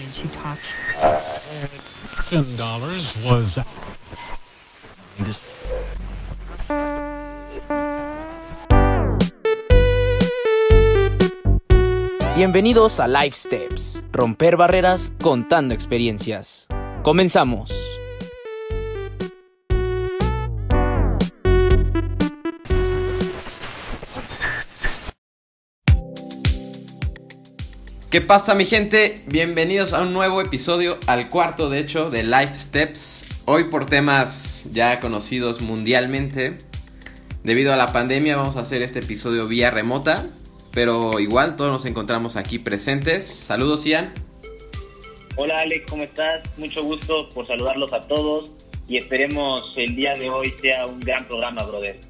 and she talks. dollars was Bienvenidos a Life Steps, romper barreras contando experiencias. Comenzamos. ¿Qué pasa mi gente? Bienvenidos a un nuevo episodio, al cuarto de hecho de Life Steps. Hoy por temas ya conocidos mundialmente. Debido a la pandemia vamos a hacer este episodio vía remota. Pero igual todos nos encontramos aquí presentes. Saludos Ian. Hola Alex, ¿cómo estás? Mucho gusto por saludarlos a todos y esperemos el día de hoy sea un gran programa, brother.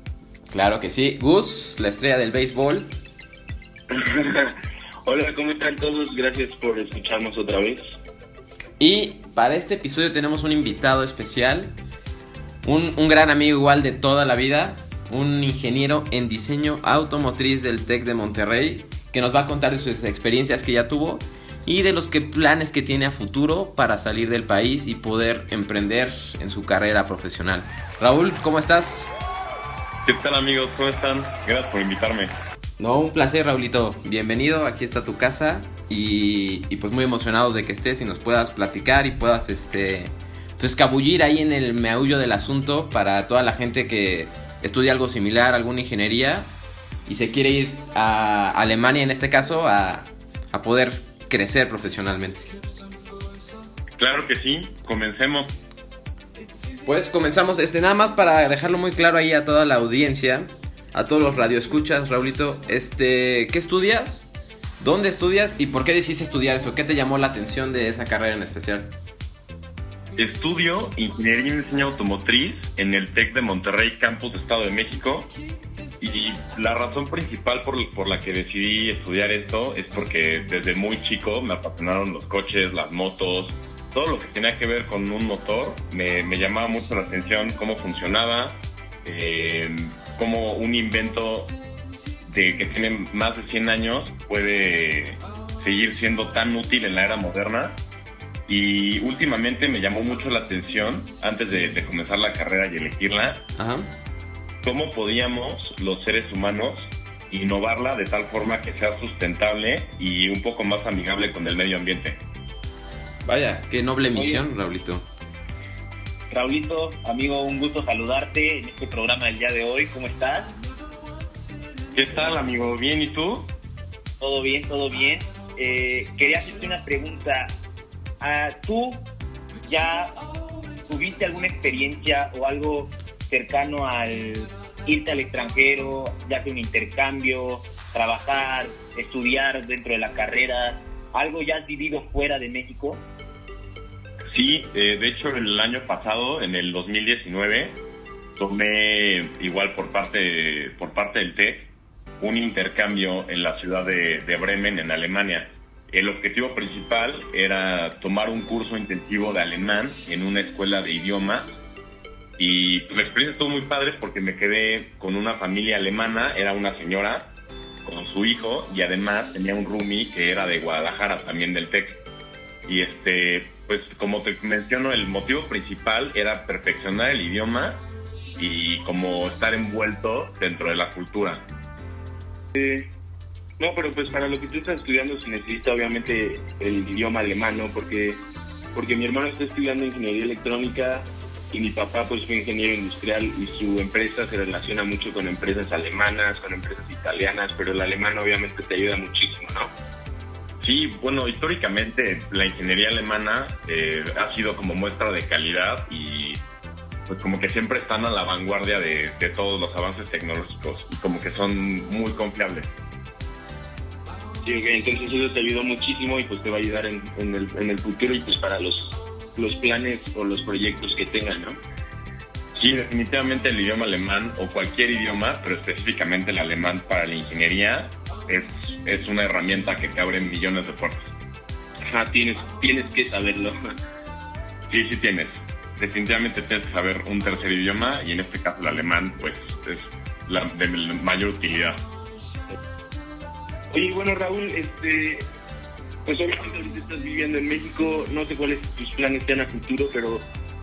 Claro que sí. Gus, la estrella del béisbol. Hola, ¿cómo están todos? Gracias por escucharnos otra vez. Y para este episodio tenemos un invitado especial, un, un, gran amigo igual de toda la vida, un ingeniero en diseño automotriz del TEC de Monterrey, que nos va a contar de sus experiencias que ya tuvo y de los que planes que tiene a futuro para salir del país y poder emprender en su carrera profesional. Raúl, ¿cómo estás? ¿Qué tal amigos? ¿Cómo están? Gracias por invitarme. No, un placer, Raulito. Bienvenido, aquí está tu casa y, y, pues muy emocionados de que estés y nos puedas platicar y puedas este pues escabullir ahí en el meaullo del asunto para toda la gente que estudia algo similar, alguna ingeniería y se quiere ir a Alemania en este caso a, a poder crecer profesionalmente. Claro que sí, comencemos. Pues comenzamos, este nada más para dejarlo muy claro ahí a toda la audiencia a todos los radioescuchas, Raulito, este, ¿qué estudias? ¿Dónde estudias y por qué decidiste estudiar eso? ¿Qué te llamó la atención de esa carrera en especial? Estudio Ingeniería en Diseño Automotriz en el TEC de Monterrey, Campus Estado de México. Y la razón principal por, por, la que decidí estudiar esto es porque desde muy chico me apasionaron los coches, las motos, todo lo que tenía que ver con un motor. Me, me llamaba mucho la atención cómo funcionaba, eh, cómo un invento de que tiene más de 100 años puede seguir siendo tan útil en la era moderna. Y últimamente me llamó mucho la atención, antes de, de comenzar la carrera y elegirla, Ajá. cómo podíamos los seres humanos innovarla de tal forma que sea sustentable y un poco más amigable con el medio ambiente. Vaya, qué noble misión. Raulito. Raulito, amigo, un gusto saludarte en este programa del día de hoy. ¿Cómo estás? ¿Qué tal, amigo? ¿Bien y tú? Todo bien, todo bien. Eh, quería hacerte una pregunta. Ah, ¿Tú ya tuviste alguna experiencia o algo cercano al irte al extranjero, ya sea un intercambio, trabajar, estudiar dentro de la carrera? ¿Algo ya has vivido fuera de México? Sí, eh, de hecho el año pasado, en el 2019, tomé igual por parte, por parte del TEC un intercambio en la ciudad de, de, Bremen, en Alemania. El objetivo principal era tomar un curso intensivo de alemán en una escuela de idiomas y pues, la experiencia estuvo muy padre porque me quedé con una familia alemana, era una señora con su hijo y además tenía un roomie que era de Guadalajara, también del TEC. Y este, pues como te menciono, el motivo principal era perfeccionar el idioma y como estar envuelto dentro de la cultura. Eh, no, pero pues para lo que tú estás estudiando se necesita obviamente el idioma alemán, ¿no? Porque, porque mi hermano está estudiando ingeniería electrónica y mi papá pues fue ingeniero industrial y su empresa se relaciona mucho con empresas alemanas, con empresas italianas, pero el alemán obviamente te ayuda muchísimo, ¿no? Sí, bueno, históricamente la ingeniería alemana eh, ha sido como muestra de calidad y pues como que siempre están a la vanguardia de, todos los avances tecnológicos y como que son muy confiables. Sí, entonces eso te ayudó muchísimo y pues te va a ayudar en, en, el, en el futuro y pues para los, los planes o los proyectos que tengan, ¿no? Sí, definitivamente el idioma alemán o cualquier idioma, pero específicamente el alemán para la ingeniería es, es una herramienta que te abre millones de puertas. Ajá, tienes, tienes que saberlo. Sí, sí tienes. Definitivamente tienes que saber un tercer idioma y en este caso el alemán pues es la de mayor utilidad. Oye, bueno Raúl, este, pues obviamente estás viviendo en México, no sé cuáles tus planes sean a futuro, pero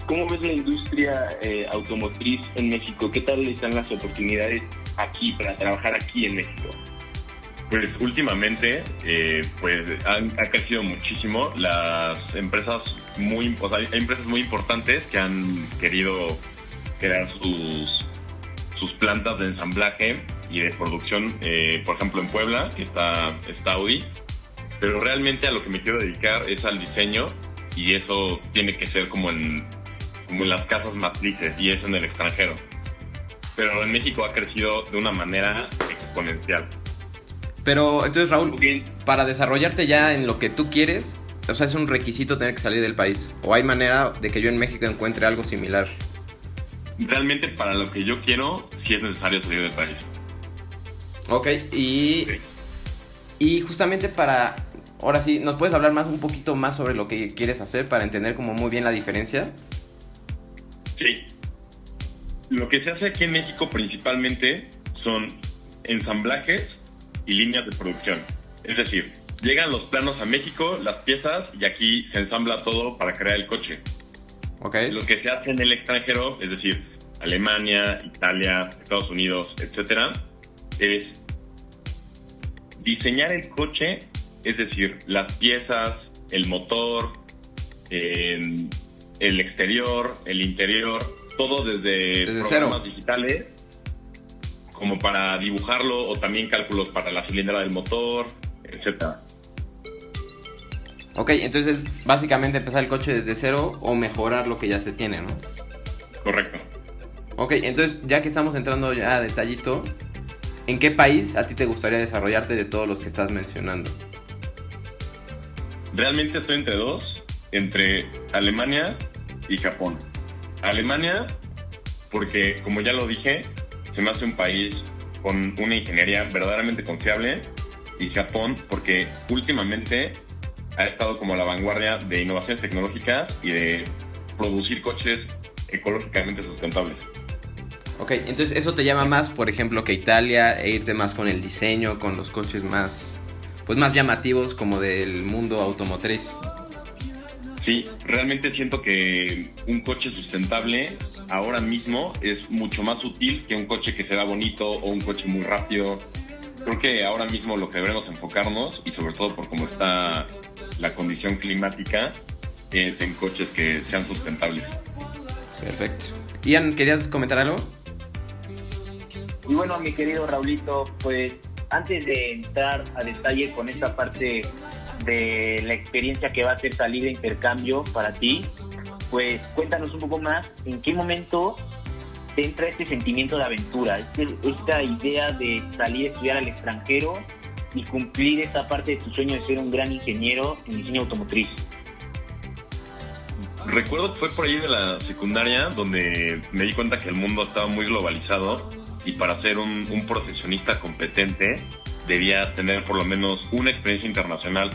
¿cómo ves la industria eh, automotriz en México? ¿Qué tal están las oportunidades aquí para trabajar aquí en México? Pues últimamente, eh, pues han, ha crecido muchísimo. Las empresas muy, hay empresas muy importantes que han querido crear sus, sus plantas de ensamblaje y de producción, eh, por ejemplo en Puebla, que está, está. Pero realmente a lo que me quiero dedicar es al diseño y eso tiene que ser como en, como en las casas matrices y es en el extranjero. Pero en México ha crecido de una manera exponencial. Pero entonces, Raúl, para desarrollarte ya en lo que tú quieres, o sea, es un requisito tener que salir del país. O hay manera de que yo en México encuentre algo similar. Realmente para lo que yo quiero, sí es necesario salir del país. Ok, y, Sí. y justamente para... Ahora sí, ¿nos puedes hablar más un poquito más sobre lo que quieres hacer para entender como muy bien la diferencia? Lo que se hace aquí en México principalmente son ensamblajes y líneas de producción. Es decir, llegan los planos a México, las piezas, y aquí se ensambla todo para crear el coche. Ok, Lo que se hace en el extranjero, es decir, Alemania, Italia, Estados Unidos, etcétera, es diseñar el coche, es decir, las piezas, el motor, eh, el exterior, el interior, todo desde, Desde programas cero. digitales, como para dibujarlo, o también cálculos para la cilindrada del motor, etcétera. ok, entonces básicamente empezar el coche desde cero o mejorar lo que ya se tiene, ¿no? Correcto. Ok, entonces ya que estamos entrando ya a detallito, ¿en qué país a ti te gustaría desarrollarte de todos los que estás mencionando? Realmente estoy entre dos, entre Alemania y Japón. Alemania, porque como ya lo dije, se me hace un país con una ingeniería verdaderamente confiable. Y Japón, porque últimamente ha estado como a la vanguardia de innovaciones tecnológicas y de producir coches ecológicamente sustentables. Ok, entonces eso te llama más, por ejemplo, que Italia e irte más con el diseño, con los coches más, pues más llamativos como del mundo automotriz. Sí, realmente siento que un coche sustentable ahora mismo es mucho más útil que un coche que se vea bonito o un coche muy rápido. Creo que ahora mismo lo que debemos enfocarnos, y sobre todo por cómo está la condición climática, es en coches que sean sustentables. Perfecto. Ian, ¿querías comentar algo? Y bueno, mi querido Raulito, pues antes de entrar a detalle con esta parte de la experiencia que va a ser salir de intercambio para ti, pues cuéntanos un poco más en qué momento te entra este sentimiento de aventura, este- esta idea de salir a estudiar al extranjero y cumplir esta parte de tu sueño de ser un gran ingeniero en diseño automotriz. Recuerdo que fue por ahí de la secundaria donde me di cuenta que el mundo estaba muy globalizado y para ser un profesionista competente debía tener por lo menos una experiencia internacional.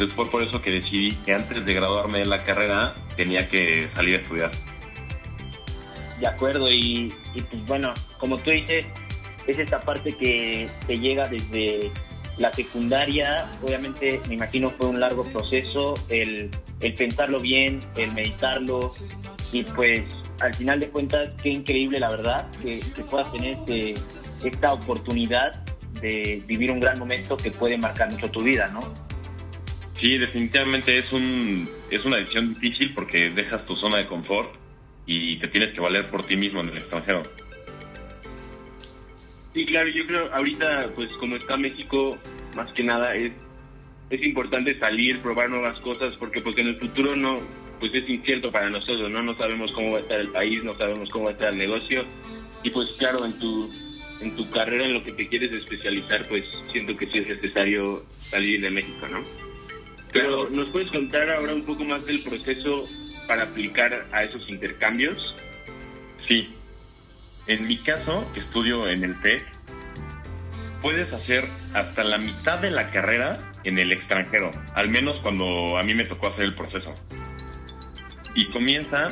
Entonces fue por eso que decidí que antes de graduarme de la carrera tenía que salir a estudiar. De acuerdo, y, pues bueno, como tú dices, es esta parte que te llega desde la secundaria, obviamente me imagino fue un largo proceso, el, el pensarlo bien, el meditarlo, y pues al final de cuentas, qué increíble la verdad que, que puedas tener este- esta oportunidad de vivir un gran momento que puede marcar mucho tu vida, ¿no? Sí, definitivamente es, un, es una decisión difícil porque dejas tu zona de confort y te tienes que valer por ti mismo en el extranjero. Sí, claro, yo creo ahorita, pues como está México, más que nada es, es importante salir, probar nuevas cosas, porque pues en el futuro no, pues es incierto para nosotros, ¿no? No sabemos cómo va a estar el país, no sabemos cómo va a estar el negocio, y pues claro, en tu, en tu carrera, en lo que te quieres especializar, pues siento que sí es necesario salir de México, ¿no? Pero, ¿nos puedes contar ahora un poco más del proceso para aplicar a esos intercambios? Sí. En mi caso, estudio en el TEC, puedes hacer hasta la mitad de la carrera en el extranjero, al menos cuando a mí me tocó hacer el proceso. Y comienza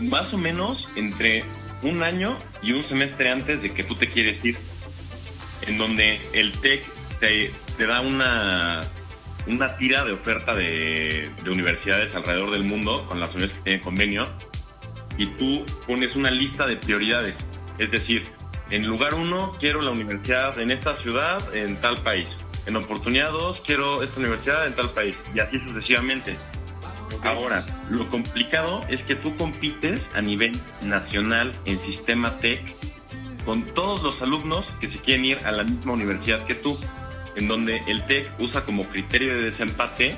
más o menos entre un año y un semestre antes de que tú te quieres ir, en donde el TEC te, te da una una tira de oferta de, de universidades alrededor del mundo con las universidades que tienen convenio y tú pones una lista de prioridades. Es decir, en lugar uno quiero la universidad en esta ciudad, en tal país. En oportunidad dos quiero esta universidad en tal país. Y así sucesivamente. Ahora, lo complicado es que tú compites a nivel nacional en sistema TEC con todos los alumnos que se quieren ir a la misma universidad que tú, en donde el TEC usa como criterio de desempate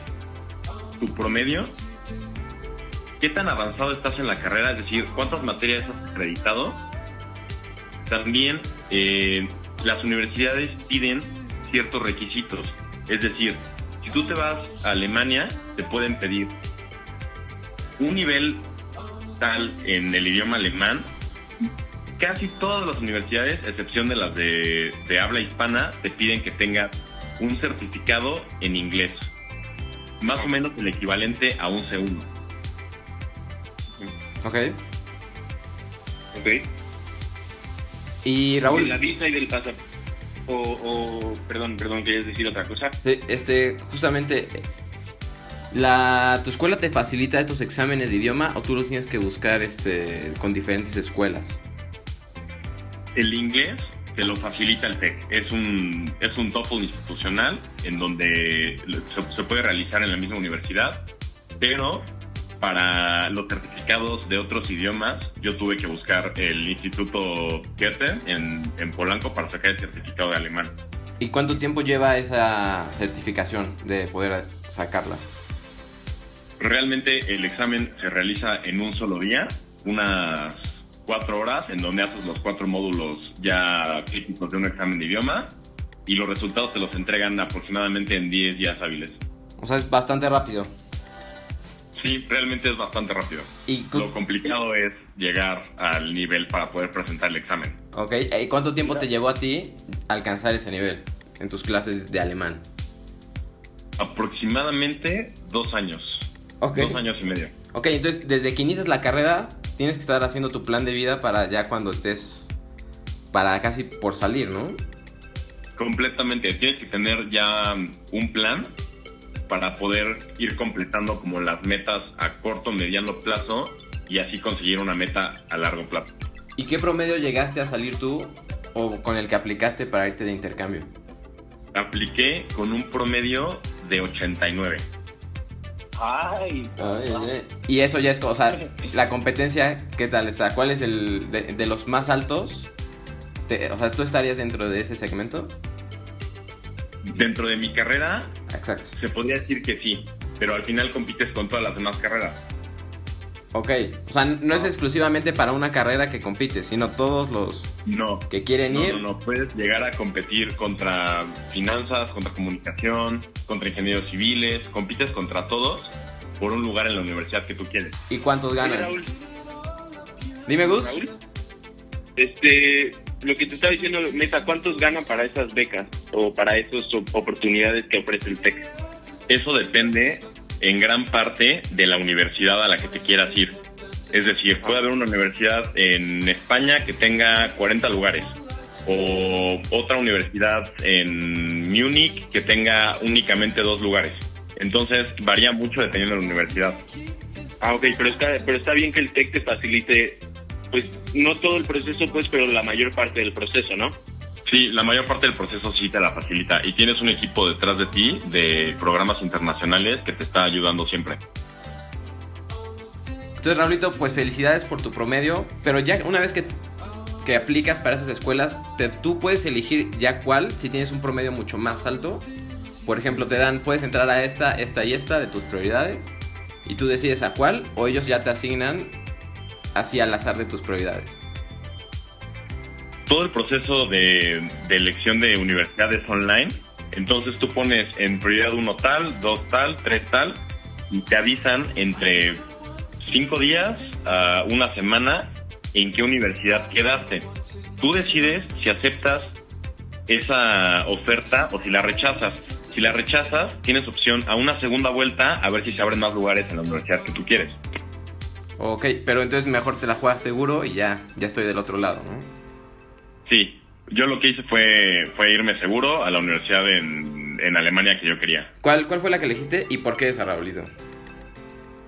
tu promedio, qué tan avanzado estás en la carrera, es decir, cuántas materias has acreditado. También eh, las universidades piden ciertos requisitos, es decir, si tú te vas a Alemania, te pueden pedir un nivel tal en el idioma alemán, casi todas las universidades, excepción de las de, de habla hispana, te piden que tengas un certificado en inglés. Más o menos el equivalente a un C1. Ok. Ok. Y De Raúl, la visa y del pasaporte. O, o, perdón, perdón, ¿querías decir otra cosa? Sí, este, justamente, la, ¿tu escuela te facilita estos exámenes de idioma o tú los tienes que buscar este, con diferentes escuelas? El inglés te lo facilita el TEC. Es un, es un TOEFL institucional en donde se, se puede realizar en la misma universidad, pero para los certificados de otros idiomas, yo tuve que buscar el Instituto Goethe en, en Polanco para sacar el certificado de alemán. ¿Y cuánto tiempo lleva esa certificación de poder sacarla? Realmente el examen se realiza en un solo día, unas cuatro horas, en donde haces los cuatro módulos ya críticos de un examen de idioma y los resultados te los entregan aproximadamente en 10 días hábiles. O sea, es bastante rápido. Sí, realmente es bastante rápido. ¿Y cu- Lo complicado es llegar al nivel para poder presentar el examen. ok, ¿y cuánto tiempo te llevó a ti alcanzar ese nivel en tus clases de alemán? Aproximadamente dos años. Ok. Dos años y medio. Ok, entonces desde que inicias la carrera tienes que estar haciendo tu plan de vida para ya cuando estés, para casi por salir, ¿no? Completamente. Tienes que tener ya un plan para poder ir completando como las metas a corto, mediano plazo y así conseguir una meta a largo plazo. ¿Y qué promedio llegaste a salir tú o con el que aplicaste para irte de intercambio? Apliqué con un promedio de 89. Ay, Y eso ya es, o sea, la competencia, ¿qué tal está? ¿Cuál es el de, de los más altos? Te- o sea, ¿tú estarías dentro de ese segmento? Dentro de mi carrera Exacto. se podría decir que sí, pero al final compites con todas las demás carreras. Ok, o sea, no es exclusivamente para una carrera que compites, sino todos los No. que quieren No, ir. no, no, puedes llegar a competir contra finanzas, contra comunicación, contra ingenieros civiles, compites contra todos por un lugar en la universidad que tú quieres. ¿Y cuántos ganan? Raúl, Dime, Gus. Raúl, este, lo que te estaba diciendo, Mesa, ¿cuántos ganan para esas becas o para esas op- oportunidades que ofrece el TEC? Eso depende en gran parte de la universidad a la que te quieras ir. Es decir, puede haber una universidad en España que tenga 40 lugares o otra universidad en Múnich que tenga únicamente dos lugares. Entonces varía mucho dependiendo de la universidad. Ah, ok, pero está, pero está bien que el TEC te facilite, pues, no todo el proceso, pues, pero la mayor parte del proceso, ¿no? Sí, la mayor parte del proceso sí te la facilita y tienes un equipo detrás de ti de programas internacionales que te está ayudando siempre. Entonces, Raulito, pues felicidades por tu promedio, pero ya una vez que, que aplicas para esas escuelas, tú puedes elegir ya cuál, si tienes un promedio mucho más alto. Por ejemplo, te dan, puedes entrar a esta, esta y esta de tus prioridades, y tú decides a cuál, o ellos ya te asignan así al azar de tus prioridades. Todo el proceso de, elección de universidades online. Entonces tú pones en prioridad uno tal, dos tal, tres tal, y te avisan entre cinco días a una semana en qué universidad quedaste. Tú decides si aceptas esa oferta o si la rechazas. Si la rechazas, tienes opción a una segunda vuelta a ver si se abren más lugares en la universidad que tú quieres. Ok, pero entonces mejor te la juegas seguro y ya, ya estoy del otro lado, ¿no? Sí, yo lo que hice fue, fue irme seguro a la universidad en, en Alemania que yo quería. ¿Cuál, ¿Cuál fue la que elegiste y por qué esa, Raulito?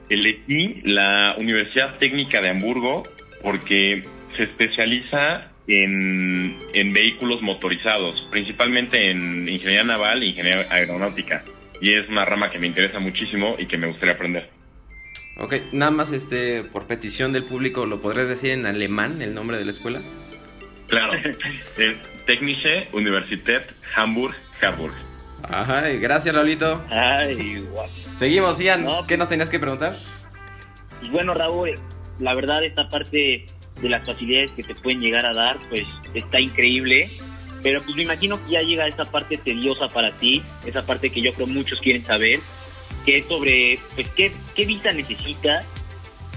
Elegí la Universidad Técnica de Hamburgo porque se especializa en, en vehículos motorizados, principalmente en ingeniería naval e ingeniería aeronáutica. Y es una rama que me interesa muchísimo y que me gustaría aprender. Ok, nada más este por petición del público, ¿lo podrías decir en alemán el nombre de la escuela? Claro, es Technische Universität Hamburg-Harburg. Ajá, gracias, Raulito. Ay, guau. Seguimos, Ian. No, ¿Qué nos tenías que preguntar? Pues bueno, Raúl, la verdad esta parte de las facilidades que te pueden llegar a dar, pues está increíble. Pero pues me imagino que ya llega esa parte tediosa para ti, esa parte que yo creo muchos quieren saber, que es sobre pues qué, qué visa necesitas,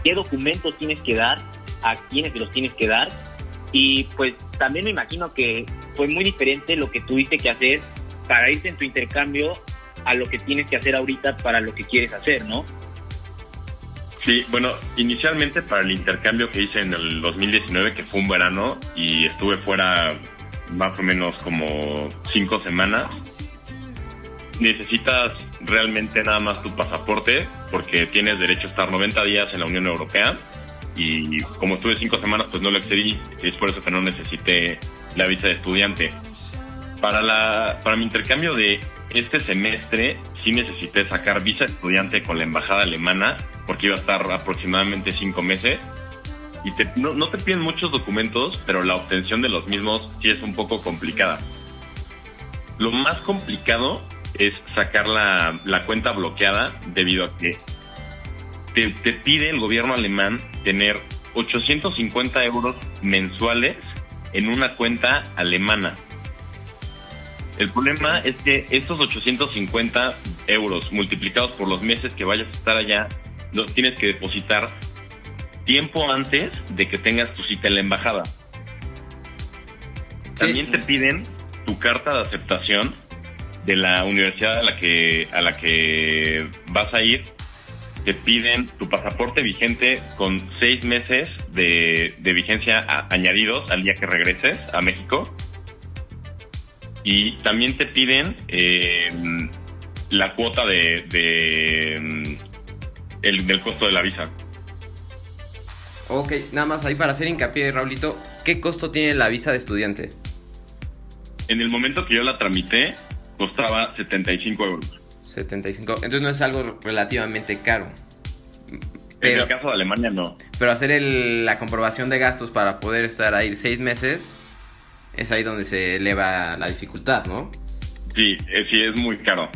qué documentos tienes que dar, a quiénes te los tienes que dar. Y pues también me imagino que fue muy diferente lo que tuviste que hacer para irte en tu intercambio a lo que tienes que hacer ahorita para lo que quieres hacer, ¿no? Sí, bueno, inicialmente para el intercambio que hice en el 2019, que fue un verano, y estuve fuera más o menos como cinco semanas, necesitas realmente nada más tu pasaporte, porque tienes derecho a estar 90 días en la Unión Europea, y como estuve cinco semanas, pues no lo excedí, es por eso que no necesité la visa de estudiante. Para, la, para mi intercambio de este semestre sí necesité sacar visa de estudiante con la embajada alemana porque iba a estar aproximadamente cinco meses y te- no, no te piden muchos documentos, pero la obtención de los mismos sí es un poco complicada. Lo más complicado es sacar la, la cuenta bloqueada debido a que te, te pide el gobierno alemán tener 850 euros mensuales en una cuenta alemana. El problema es que estos 850 euros multiplicados por los meses que vayas a estar allá, los tienes que depositar tiempo antes de que tengas tu cita en la embajada. También te piden tu carta de aceptación de la universidad a la que, a la que vas a ir. Te piden tu pasaporte vigente con seis meses de, de vigencia a- añadidos al día que regreses a México. Y también te piden eh, la cuota de, de, el, del costo de la visa. Ok, nada más ahí para hacer hincapié, Raulito, ¿qué costo tiene la visa de estudiante? En el momento que yo la tramité, costaba 75 euros. 75. Entonces no es algo relativamente caro. En Pero, el caso de Alemania, no. pero hacer el- la comprobación de gastos para poder estar ahí seis meses es ahí donde se eleva la dificultad, ¿no? Sí, eh, sí, es muy caro.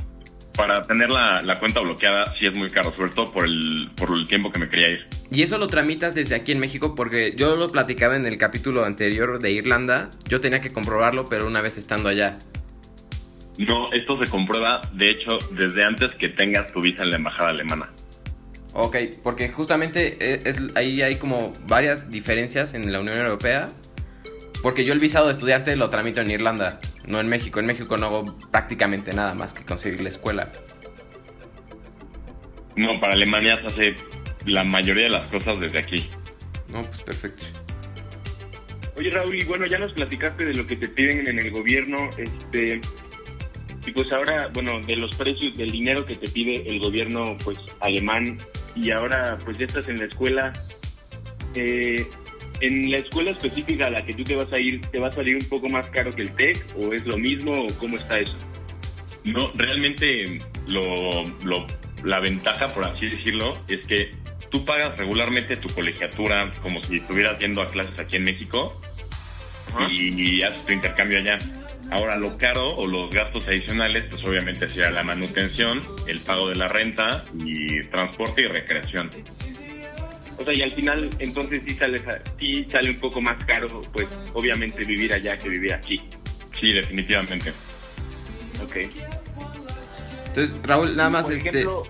Para tener la, la cuenta bloqueada, sí es muy caro, sobre todo por el, por el tiempo que me quería ir. Y eso lo tramitas desde aquí en México porque yo lo platicaba en el capítulo anterior de Irlanda. Yo tenía que comprobarlo, pero una vez estando allá. No, esto se comprueba, de hecho, desde antes que tengas tu visa en la embajada alemana. Ok, porque justamente eh, es- ahí hay como varias diferencias en la Unión Europea. Porque yo el visado de estudiante lo tramito en Irlanda, no en México. En México no hago prácticamente nada más que conseguir la escuela. No, para Alemania se hace la mayoría de las cosas desde aquí. No, pues perfecto. Oye Raúl, y bueno, ya nos platicaste de lo que te piden en el gobierno, este, y pues ahora, bueno, de los precios, del dinero que te pide el gobierno, pues, alemán, y ahora, pues, ya estás en la escuela, eh, en la escuela específica a la que tú te vas a ir, ¿te va a salir un poco más caro que el TEC, o es lo mismo, o cómo está eso? No, realmente lo, lo- la ventaja, por así decirlo, es que tú pagas regularmente tu colegiatura como si estuvieras yendo a clases aquí en México y, haces tu intercambio allá. Ahora lo caro o los gastos adicionales, pues obviamente será la manutención, el pago de la renta y transporte y recreación. O sea, y al final, entonces sí sale, sí sale un poco más caro, pues, obviamente vivir allá que vivir aquí. Sí, definitivamente. Ok. Entonces, Raúl, nada más Por este. ejemplo,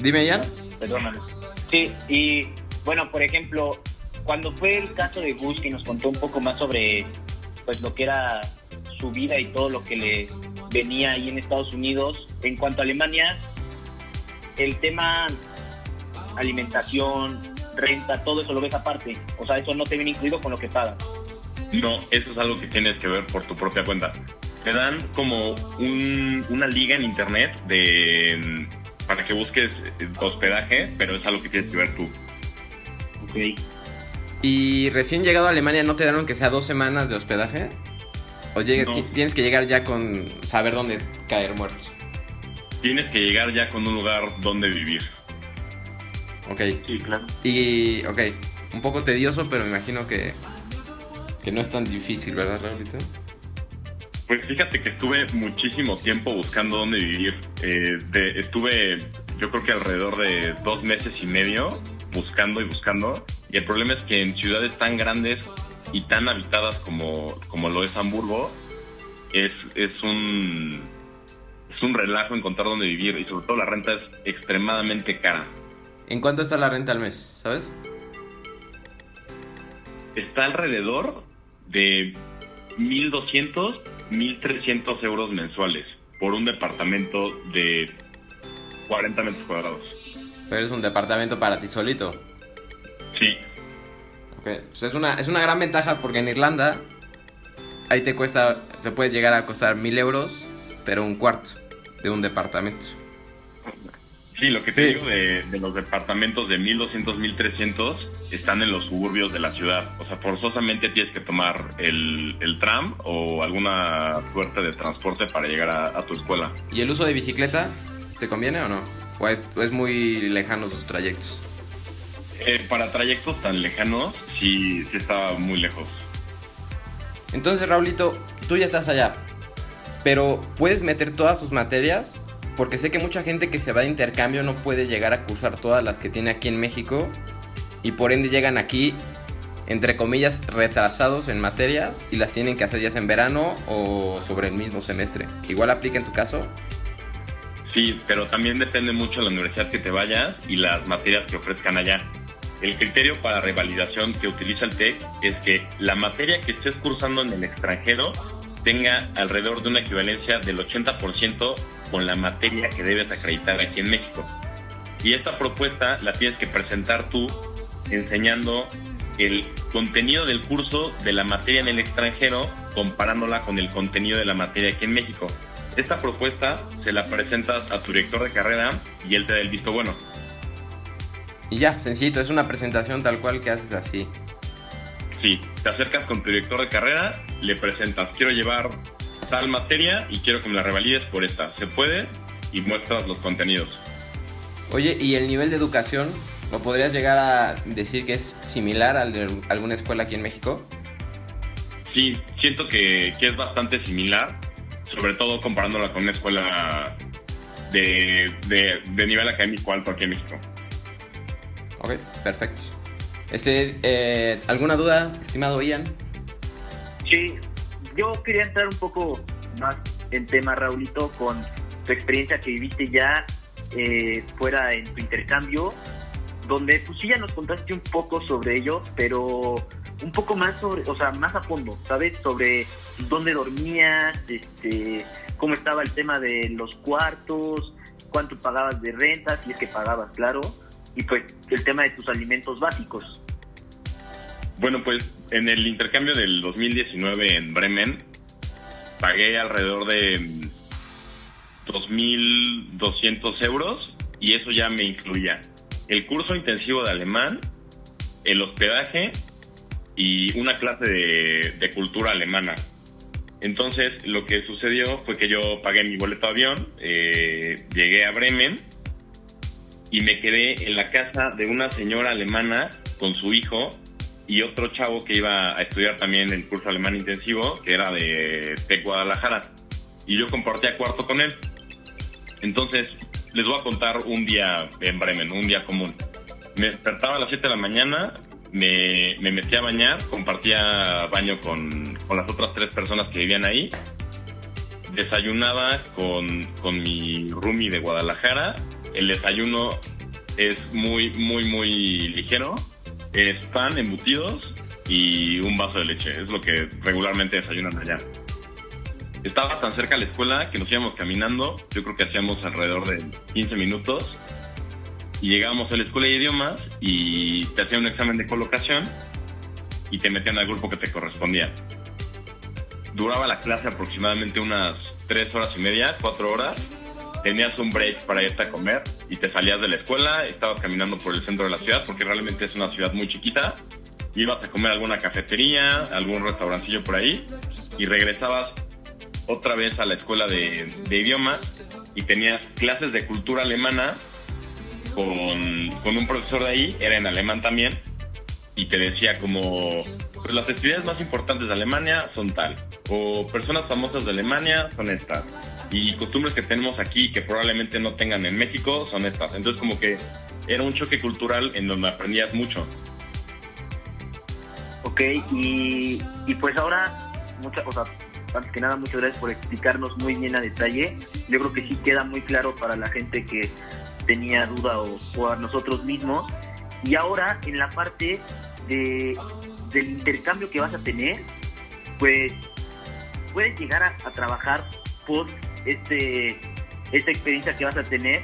Dime, Ian. Perdóname. Sí, y bueno, por ejemplo, cuando fue el caso de Gus que nos contó un poco más sobre pues lo que era su vida y todo lo que le venía ahí en Estados Unidos, en cuanto a Alemania, el tema alimentación, renta, todo eso lo ves aparte. O sea, eso no te viene incluido con lo que pagas. No, eso es algo que tienes que ver por tu propia cuenta. te dan como un- una liga en internet de para que busques hospedaje, pero es algo que tienes que ver tú. Ok. ¿Y recién llegado a Alemania no te dieron que sea dos semanas de hospedaje? ¿O llega- No. ti- tienes que llegar ya con saber dónde caer muerto? Tienes que llegar ya con un lugar donde vivir. Ok. Sí, claro. Y, ok, un poco tedioso, pero me imagino que, que no es tan difícil, ¿verdad, Raulito? Pues fíjate que estuve muchísimo tiempo buscando dónde vivir. Eh, de- estuve, yo creo que alrededor de dos meses y medio buscando y buscando. Y el problema es que en ciudades tan grandes y tan habitadas como, como lo es Hamburgo, es, es un es un relajo encontrar dónde vivir y sobre todo la renta es extremadamente cara. ¿En cuánto está la renta al mes, sabes? Está alrededor de 1.200, 1.300 euros mensuales por un departamento de 40 metros cuadrados. Pero es un departamento para ti solito. Sí, Pues es una, es una gran ventaja porque en Irlanda ahí te cuesta, te puede llegar a costar mil euros, pero un cuarto de un departamento. sí, lo que te Sí. digo de, de los departamentos de 1.200, 1.300 están en los suburbios de la ciudad. O sea, forzosamente tienes que tomar el, el tram o alguna suerte de transporte para llegar a, a tu escuela. ¿Y el uso de bicicleta te conviene o no? ¿O es, o es muy lejano sus trayectos? Eh, para trayectos tan lejanos, sí, sí está muy lejos. Entonces, Raulito, tú ya estás allá. Pero puedes meter todas tus materias. Porque sé que mucha gente que se va de intercambio no puede llegar a cursar todas las que tiene aquí en México. Y por ende llegan aquí, entre comillas, retrasados en materias. Y las tienen que hacer ya sea en verano o sobre el mismo semestre. Igual aplica en tu caso. Sí, pero también depende mucho de la universidad que te vayas y las materias que ofrezcan allá. El criterio para revalidación que utiliza el TEC es que la materia que estés cursando en el extranjero tenga alrededor de una equivalencia del 80% con la materia que debes acreditar aquí en México. Y esta propuesta la tienes que presentar tú enseñando el contenido del curso de la materia en el extranjero comparándola con el contenido de la materia aquí en México. Esta propuesta se la presentas a tu director de carrera y él te da el visto bueno. Y ya, sencillito, es una presentación tal cual que haces así. Sí, te acercas con tu director de carrera, le presentas, quiero llevar tal materia y quiero que me la revalides por esta. Se puede y muestras los contenidos. Oye, ¿y el nivel de educación? ¿Lo podrías llegar a decir que es similar al de alguna escuela aquí en México? Sí, siento que, que es bastante similar, sobre todo comparándola con una escuela de, de, de nivel académico alto aquí en México. Ok, perfecto. Este, eh, ¿Alguna duda, estimado Ian? Sí, yo quería entrar un poco más en tema, Raulito, con tu experiencia que viviste ya eh, fuera en tu intercambio, donde pues sí ya nos contaste un poco sobre ello, pero un poco más sobre, o sea, más a fondo, ¿sabes? Sobre dónde dormías, este, cómo estaba el tema de los cuartos, cuánto pagabas de renta, si es que pagabas, claro, y pues el tema de tus alimentos básicos. Bueno, pues en el intercambio del 2019 en Bremen pagué alrededor de mm, 2.200 euros y eso ya me incluía el curso intensivo de alemán, el hospedaje y una clase de, de cultura alemana. Entonces lo que sucedió fue que yo pagué mi boleto de avión, eh, llegué a Bremen y me quedé en la casa de una señora alemana con su hijo y otro chavo que iba a estudiar también el curso alemán intensivo, que era de TEC Guadalajara. Y yo compartía cuarto con él. Entonces, les voy a contar un día en Bremen, un día común. Me despertaba a las 7 de la mañana, me, me metía a bañar, compartía baño con, con las otras tres personas que vivían ahí. Desayunaba con, con mi roomie de Guadalajara. El desayuno es muy, muy, muy ligero. Es pan, embutidos y un vaso de leche. Es lo que regularmente desayunan allá. Estaba tan cerca de la escuela que nos íbamos caminando. Yo creo que hacíamos alrededor de 15 minutos. Y llegábamos a la escuela de idiomas y te hacían un examen de colocación y te metían al grupo que te correspondía. duraba la clase aproximadamente unas tres horas y media, cuatro horas. Tenías un break para irte a comer y te salías de la escuela, estabas caminando por el centro de la ciudad porque realmente es una ciudad muy chiquita. Ibas a comer alguna cafetería, algún restaurancillo por ahí y regresabas otra vez a la escuela de, de y tenías clases de cultura alemana con, con un profesor de ahí, era en alemán también, y te decía como, pues las festividades más importantes de Alemania son tal, o personas famosas de Alemania son estas, y costumbres que tenemos aquí que probablemente no tengan en México son estas. Entonces como que era un choque cultural en donde aprendías mucho. Ok, y, y pues ahora, muchas cosas antes que nada, muchas gracias por explicarnos muy bien a detalle. Yo creo que sí queda muy claro para la gente que tenía duda o, o a nosotros mismos. Y ahora, en la parte de, del intercambio que vas a tener, pues puedes llegar a, a trabajar por este, esta experiencia que vas a tener.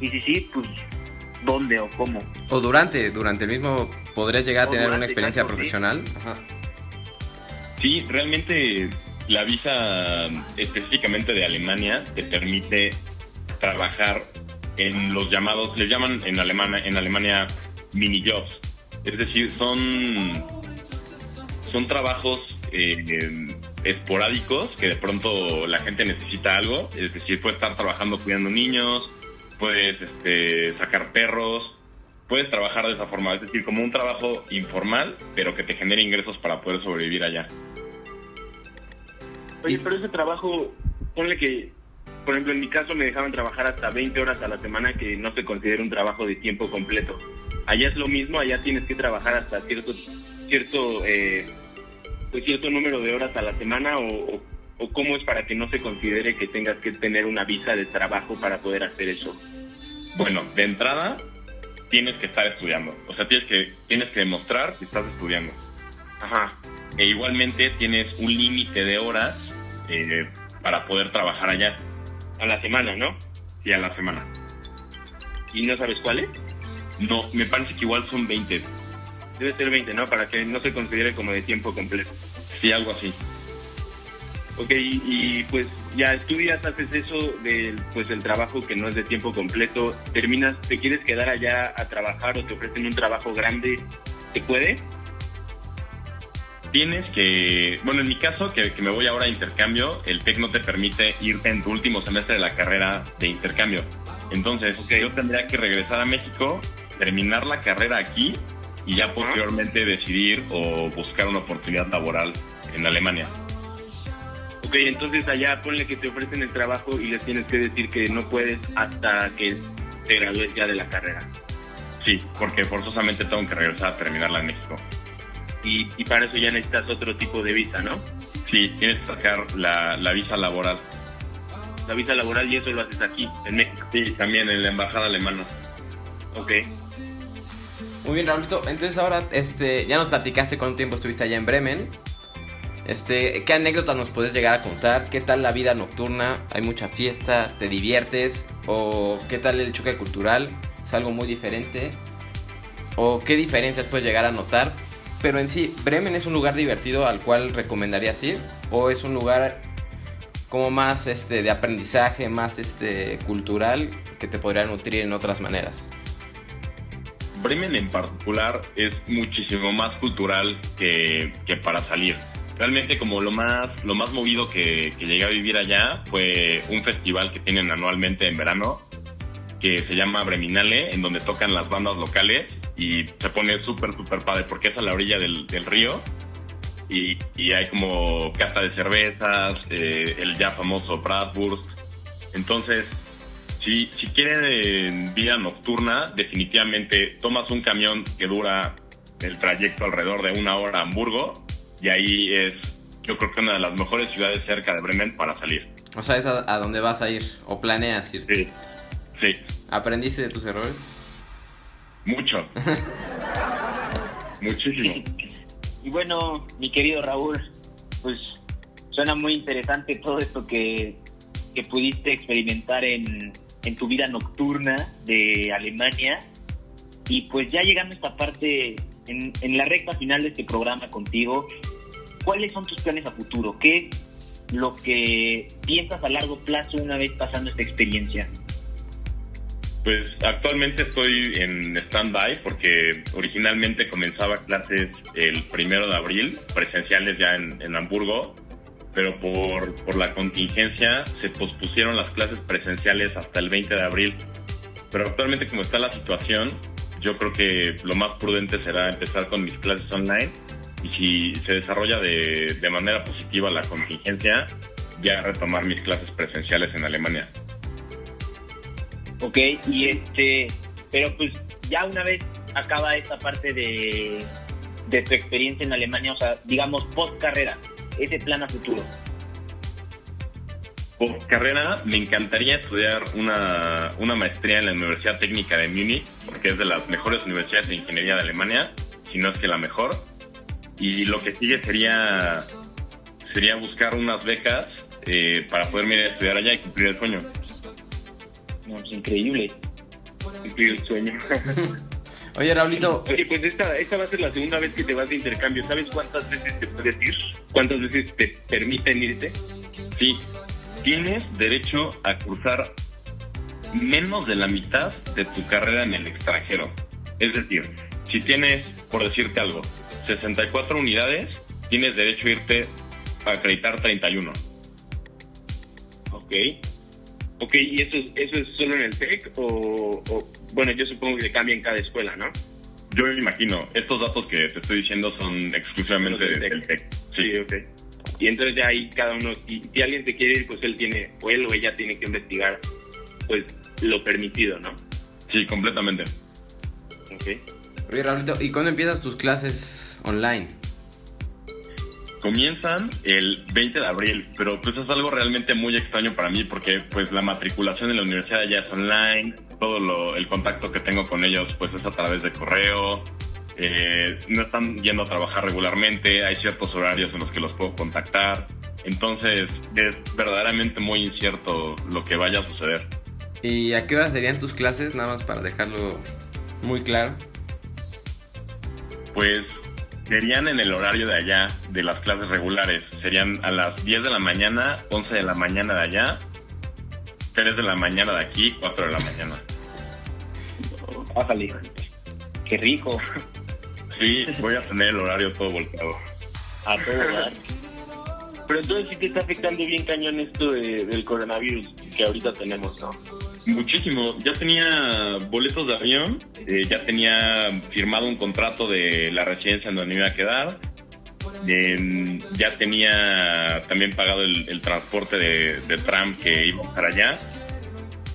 Y si sí, pues, ¿dónde o cómo? O durante, durante el mismo podrías llegar a O tener una experiencia exacto, sí. profesional. Ajá. Sí, realmente la visa específicamente de Alemania te permite trabajar en los llamados, les llaman en Alemania, en Alemania mini jobs. Es decir, son, son trabajos eh, eh, esporádicos que de pronto la gente necesita algo. Es decir, puedes estar trabajando cuidando niños, puedes este, sacar perros, puedes trabajar de esa forma. Es decir, como un trabajo informal, pero que te genere ingresos para poder sobrevivir allá. Oye, pero ese trabajo, ponle que, por ejemplo, en mi caso me dejaban trabajar hasta 20 horas a la semana, que no se considera un trabajo de tiempo completo. Allá es lo mismo, allá tienes que trabajar hasta cierto, cierto, eh, pues cierto número de horas a la semana o, o, cómo es para que no se considere que tengas que tener una visa de trabajo para poder hacer eso. Bueno, de entrada tienes que estar estudiando. O sea, tienes que, tienes que demostrar que estás estudiando. Ajá. E igualmente tienes un límite de horas eh, para poder trabajar allá. A la semana, ¿no? Sí, a la semana. ¿Y no sabes cuál es? No, me parece que igual son 20. Debe ser 20, ¿no? Para que no se considere como de tiempo completo. Sí, algo así. Ok, y, y, pues ya estudias, haces eso del pues el trabajo que no es de tiempo completo, terminas, te quieres quedar allá a trabajar o te ofrecen un trabajo grande, ¿se puede? Tienes que, bueno, en mi caso, que, que me voy ahora a intercambio, el TEC no te permite irte en tu último semestre de la carrera de intercambio. Entonces, Ok. yo tendría que regresar a México, terminar la carrera aquí y ya posteriormente decidir o buscar una oportunidad laboral en Alemania. Ok, entonces allá ponle que te ofrecen el trabajo y les tienes que decir que no puedes hasta que te gradúes ya de la carrera. Sí, porque forzosamente tengo que regresar a terminarla en México. Y, y para eso ya necesitas otro tipo de visa, ¿no? Sí, tienes que sacar la, la visa laboral. La visa laboral y eso lo haces aquí, en México. Sí, también en la embajada alemana. Ok. Muy bien, Raulito. Entonces ahora, este, ya nos platicaste cuánto tiempo estuviste allá en Bremen. Este, ¿qué anécdotas nos puedes llegar a contar? ¿Qué tal la vida nocturna? ¿Hay mucha fiesta? ¿Te diviertes? ¿O qué tal el choque cultural? ¿Es algo muy diferente? ¿O qué diferencias puedes llegar a notar? Pero en sí, ¿Bremen es un lugar divertido al cual recomendarías ir? ¿O es un lugar como más este, de aprendizaje, más este, cultural, que te podría nutrir en otras maneras? Bremen en particular es muchísimo más cultural que, que para salir. Realmente como lo más, lo más movido que, que llegué a vivir allá fue un festival que tienen anualmente en verano que se llama Breminale, en donde tocan las bandas locales y se pone súper, súper padre porque es a la orilla del, del río y, y hay como cata de cervezas, eh, el ya famoso Bratwurst. Entonces, si, si quieren vida nocturna, definitivamente tomas un camión que dura el trayecto alrededor de una hora a Hamburgo y ahí es, yo creo que una de las mejores ciudades cerca de Bremen para salir. O sea, es a, a donde vas a ir o planeas ir. Sí, sí, ¿Aprendiste de tus errores? mucho. Muchísimo. Y bueno, mi querido Raúl, pues suena muy interesante todo esto que, que pudiste experimentar en, en tu vida nocturna de Alemania. Y pues ya llegando a esta parte, en, la recta final de este programa contigo, ¿cuáles son tus planes a futuro? ¿Qué es lo que piensas a largo plazo una vez pasando esta experiencia? Pues actualmente estoy en stand-by porque originalmente comenzaba clases el primero de abril, presenciales ya en, en Hamburgo, pero por, por la contingencia se pospusieron las clases presenciales hasta el 20 de abril. Pero actualmente como está la situación, yo creo que lo más prudente será empezar con mis clases online y si se desarrolla de, de manera positiva la contingencia, ya retomar mis clases presenciales en Alemania. Ok, y este, pero pues ya una vez acaba esta parte de, de tu experiencia en Alemania, o sea, digamos post carrera, ese plan a futuro. Por carrera, me encantaría estudiar una, una maestría en la Universidad Técnica de Múnich, porque es de las mejores universidades de ingeniería de Alemania, si no es que la mejor. Y lo que sigue sería, sería buscar unas becas eh, para poder ir a estudiar allá y cumplir el sueño. No, pues increíble. Cumplir el sueño. Oye, Raulito, Oye, pues esta, esta va a ser la segunda vez que te vas de intercambio. ¿Sabes cuántas veces te puedes ir? ¿Cuántas veces te permiten irte? Sí, tienes derecho a cursar menos de la mitad de tu carrera en el extranjero. Es decir, si tienes, por decirte algo, 64 unidades, tienes derecho a irte a acreditar 31. Ok. Ok, ¿y eso, es- eso es solo en el TEC o, o- bueno, yo supongo que cambia en cada escuela, ¿no? Yo me imagino, estos datos que te estoy diciendo son exclusivamente del del TEC. Sí, ok. Y entonces ya ahí cada uno, si, si alguien se quiere ir, pues él tiene, o él o ella tiene que investigar, pues, lo permitido, ¿no? sí, completamente. Ok. oye, Raulito, ¿y cuándo empiezas tus clases online? Comienzan el 20 de abril, pero pues es algo realmente muy extraño para mí porque pues la matriculación en la universidad ya es online, todo lo, el contacto que tengo con ellos pues es a través de correo, eh, no están yendo a trabajar regularmente, hay ciertos horarios en los que los puedo contactar, entonces es verdaderamente muy incierto lo que vaya a suceder. ¿Y a qué hora serían tus clases? Nada más para dejarlo muy claro. Pues serían en el horario de allá, de las clases regulares. Serían a las 10 de la mañana, 11 de la mañana de allá, 3 de la mañana de aquí, 4 de la mañana. Bájale. Qué rico. Sí, voy a tener el horario todo volcado. A todo. Pero entonces sí te está afectando bien cañón esto de- del coronavirus que ahorita tenemos, ¿no? Muchísimo. Ya tenía boletos de avión, eh, ya tenía firmado un contrato de la residencia en donde me iba a quedar. ya tenía también pagado el, transporte de, de tram que iba para allá.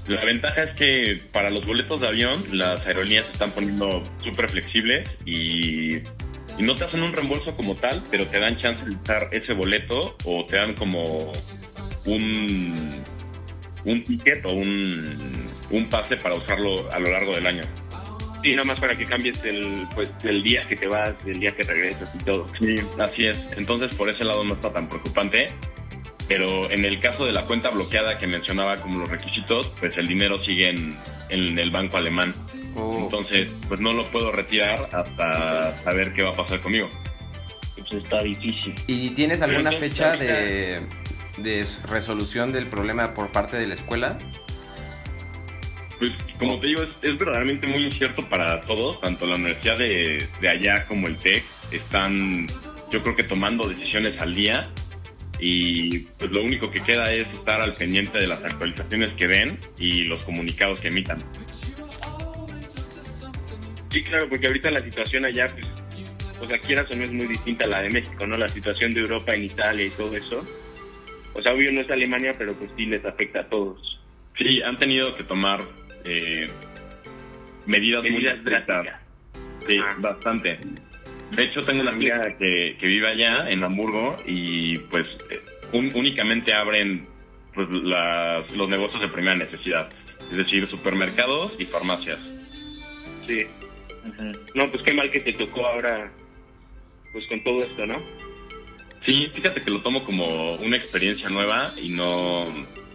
La ventaja es que para los boletos de avión las aerolíneas se están poniendo súper flexibles y, y no te hacen un reembolso como tal, pero te dan chance de usar ese boleto o te dan como un, un ticket o un, un pase para usarlo a lo largo del año. Sí, nada más para que cambies el, pues, el día que te vas, el día que regresas y todo. Sí, así es. Entonces por ese lado no está tan preocupante. Pero en el caso de la cuenta bloqueada que mencionaba como los requisitos, pues el dinero sigue en, en el banco alemán. Oh. Entonces, pues no lo puedo retirar hasta saber qué va a pasar conmigo. Pues está difícil. ¿Y tienes alguna fecha de, de resolución del problema por parte de la escuela? Pues como te digo, es, es verdaderamente muy incierto para todos, tanto la universidad de, de allá como el TEC están, yo creo que tomando decisiones al día y pues lo único que queda es estar al pendiente de las actualizaciones que den y los comunicados que emitan. Sí, claro, porque ahorita la situación allá, pues, o sea, quieras o no es muy distinta a la de México, ¿no? La situación de Europa en Italia y todo eso. O sea, obvio no es Alemania, pero pues sí les afecta a todos. Sí, han tenido que tomar eh, medidas, muy Medidas drásticas. Sí, Ajá. bastante. De hecho, tengo una amiga que, que vive allá, en Hamburgo, y pues eh, un- únicamente abren pues, las- los negocios de primera necesidad, es decir, supermercados y farmacias. Sí. No, pues qué mal que te tocó ahora, pues con todo esto, ¿no? Sí, fíjate que lo tomo como una experiencia nueva y no,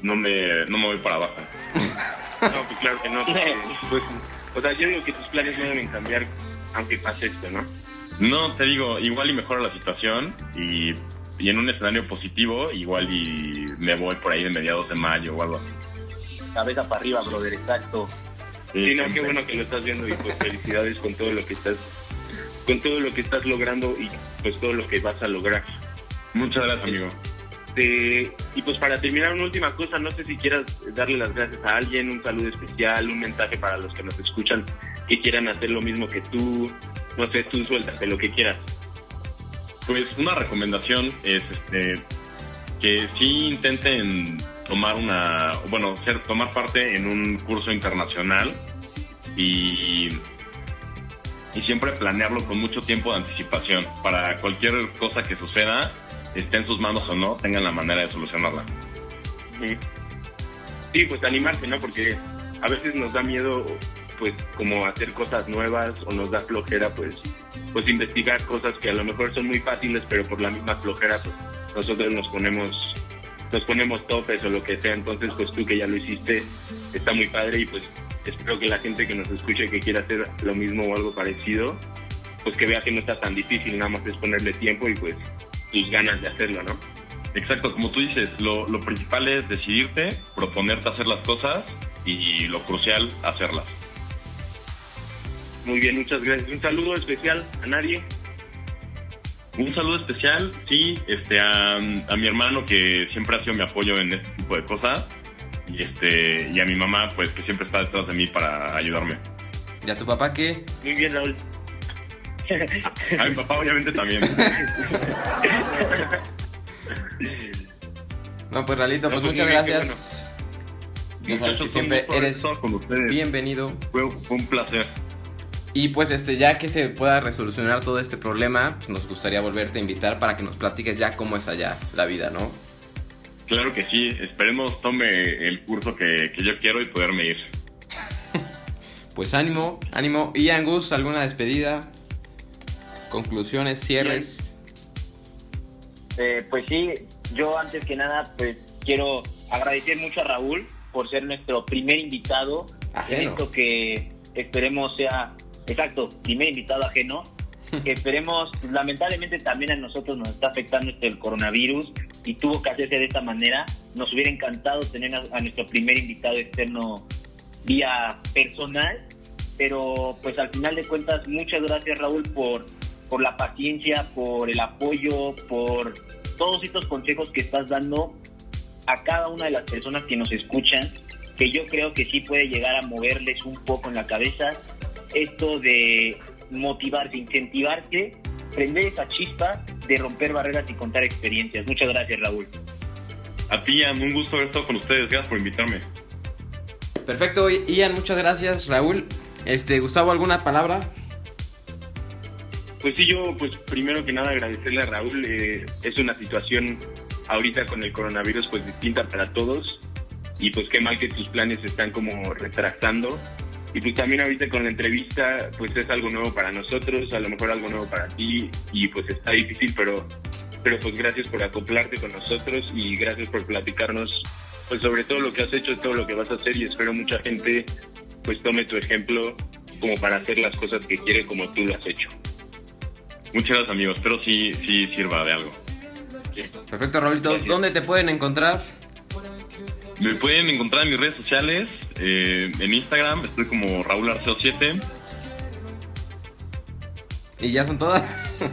no, me, no me voy para abajo. No, pues claro que no. pues, o sea, yo digo que tus planes no deben cambiar aunque pase esto, ¿no? No, te digo, igual y mejora la situación y y en un escenario positivo, igual y me voy por ahí de mediados de mayo o algo así. Cabeza para arriba, brother, exacto. Sí, no, qué bueno que lo estás viendo y pues felicidades con todo lo que estás con todo lo que estás logrando y pues todo lo que vas a lograr. Muchas gracias, amigo. Este, y pues para terminar, una última cosa, no sé si quieras darle las gracias a alguien, un saludo especial, un mensaje para los que nos escuchan que quieran hacer lo mismo que tú, no sé, tú suéltate lo que quieras. Pues una recomendación es este que sí intenten tomar una, bueno, ser, tomar parte en un curso internacional y, y siempre planearlo con mucho tiempo de anticipación para cualquier cosa que suceda, esté en sus manos o no, tengan la manera de solucionarla. Sí, pues animarse, ¿no? Porque a veces nos da miedo, pues, como hacer cosas nuevas o nos da flojera, pues, pues investigar cosas que a lo mejor son muy fáciles, pero por la misma flojera, pues, nosotros nos ponemos, nos ponemos topes o lo que sea. Entonces, pues tú que ya lo hiciste, está muy padre y pues espero que la gente que nos escuche que quiera hacer lo mismo o algo parecido, pues que vea que no está tan difícil, nada más es ponerle tiempo y pues tus ganas de hacerlo, ¿no? Exacto, como tú dices, lo, lo principal es decidirte, proponerte hacer las cosas y lo crucial, hacerlas. Muy bien, muchas gracias. Un saludo especial a nadie. Un saludo especial, sí, este, a, a mi hermano que siempre ha sido mi apoyo en este tipo de cosas y este y a mi mamá pues que siempre está detrás de mí para ayudarme. ¿Y a tu papá qué? Muy bien, Raúl. A mi papá obviamente también. No, pues Ralito, pues No, pues, muchas bien, gracias. Ya sabes que siempre eres bienvenido. Fue, fue un placer. Y pues este, ya que se pueda resolucionar todo este problema, pues nos gustaría volverte a invitar para que nos platiques ya cómo es allá la vida, ¿no? Claro que sí, esperemos tome el curso que, que yo quiero y poderme ir. Pues ánimo, ánimo. Y Angus, ¿alguna despedida? Conclusiones, cierres. Eh, pues sí, yo antes que nada, pues quiero agradecer mucho a Raúl por ser nuestro primer invitado en Ajeno. esto que esperemos sea, exacto, primer invitado ajeno. Que esperemos, lamentablemente también a nosotros nos está afectando este el coronavirus y tuvo que hacerse de esta manera. Nos hubiera encantado tener a, a nuestro primer invitado externo vía personal, pero pues al final de cuentas muchas gracias Raúl por, por la paciencia, por el apoyo, por todos estos consejos que estás dando a cada una de las personas que nos escuchan, que yo creo que sí puede llegar a moverles un poco en la cabeza esto de motivarse, incentivarse, prender esa chispa de romper barreras y contar experiencias. Muchas gracias Raúl. A ti, Ian, un gusto haber estado con ustedes. Gracias por invitarme. Perfecto, Ian, muchas gracias, Raúl. Este, Gustavo, ¿alguna palabra? Pues sí, yo, pues primero que nada agradecerle a Raúl. eh, es una situación ahorita con el coronavirus, pues distinta para todos. Y pues qué mal que tus planes están como retrasando. Y pues también ahorita con la entrevista, pues es algo nuevo para nosotros, a lo mejor algo nuevo para ti. Y pues está difícil, pero, pero pues gracias por acoplarte con nosotros y gracias por platicarnos pues sobre todo lo que has hecho, todo lo que vas a hacer y espero mucha gente pues tome tu ejemplo como para hacer las cosas que quiere como tú lo has hecho. Muchas gracias, amigos. Espero sí, sí sirva de algo. Perfecto, Raulito. Gracias. ¿Dónde te pueden encontrar? Me pueden encontrar en mis redes sociales. eh, en Instagram estoy como Raúl Arceo 7. ¿Y ya son todas?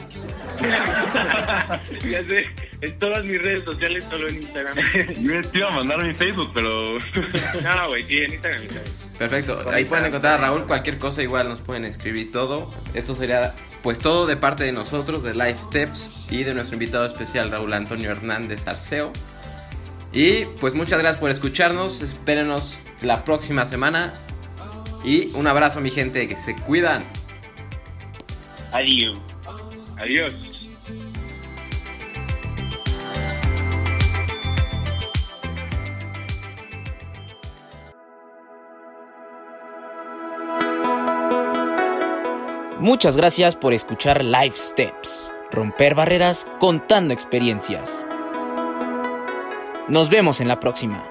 Ya sé, en todas mis redes sociales, solo en Instagram. Yo te iba a mandar mi Facebook, pero. No, güey, sí, en Instagram. Instagram. Perfecto. Ahí pueden encontrar a Raúl. Cualquier cosa igual nos pueden escribir todo. Esto sería pues todo de parte de nosotros, de Life Steps y de nuestro invitado especial Raúl Antonio Hernández Arceo. Y pues muchas gracias por escucharnos. Espérenos la próxima semana. Y un abrazo mi gente, que se cuidan. Adiós. Adiós. Muchas gracias por escuchar Life Steps, romper barreras contando experiencias. Nos vemos en la próxima.